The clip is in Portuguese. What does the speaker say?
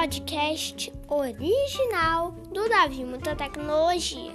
podcast original do Davi Muita Tecnologia.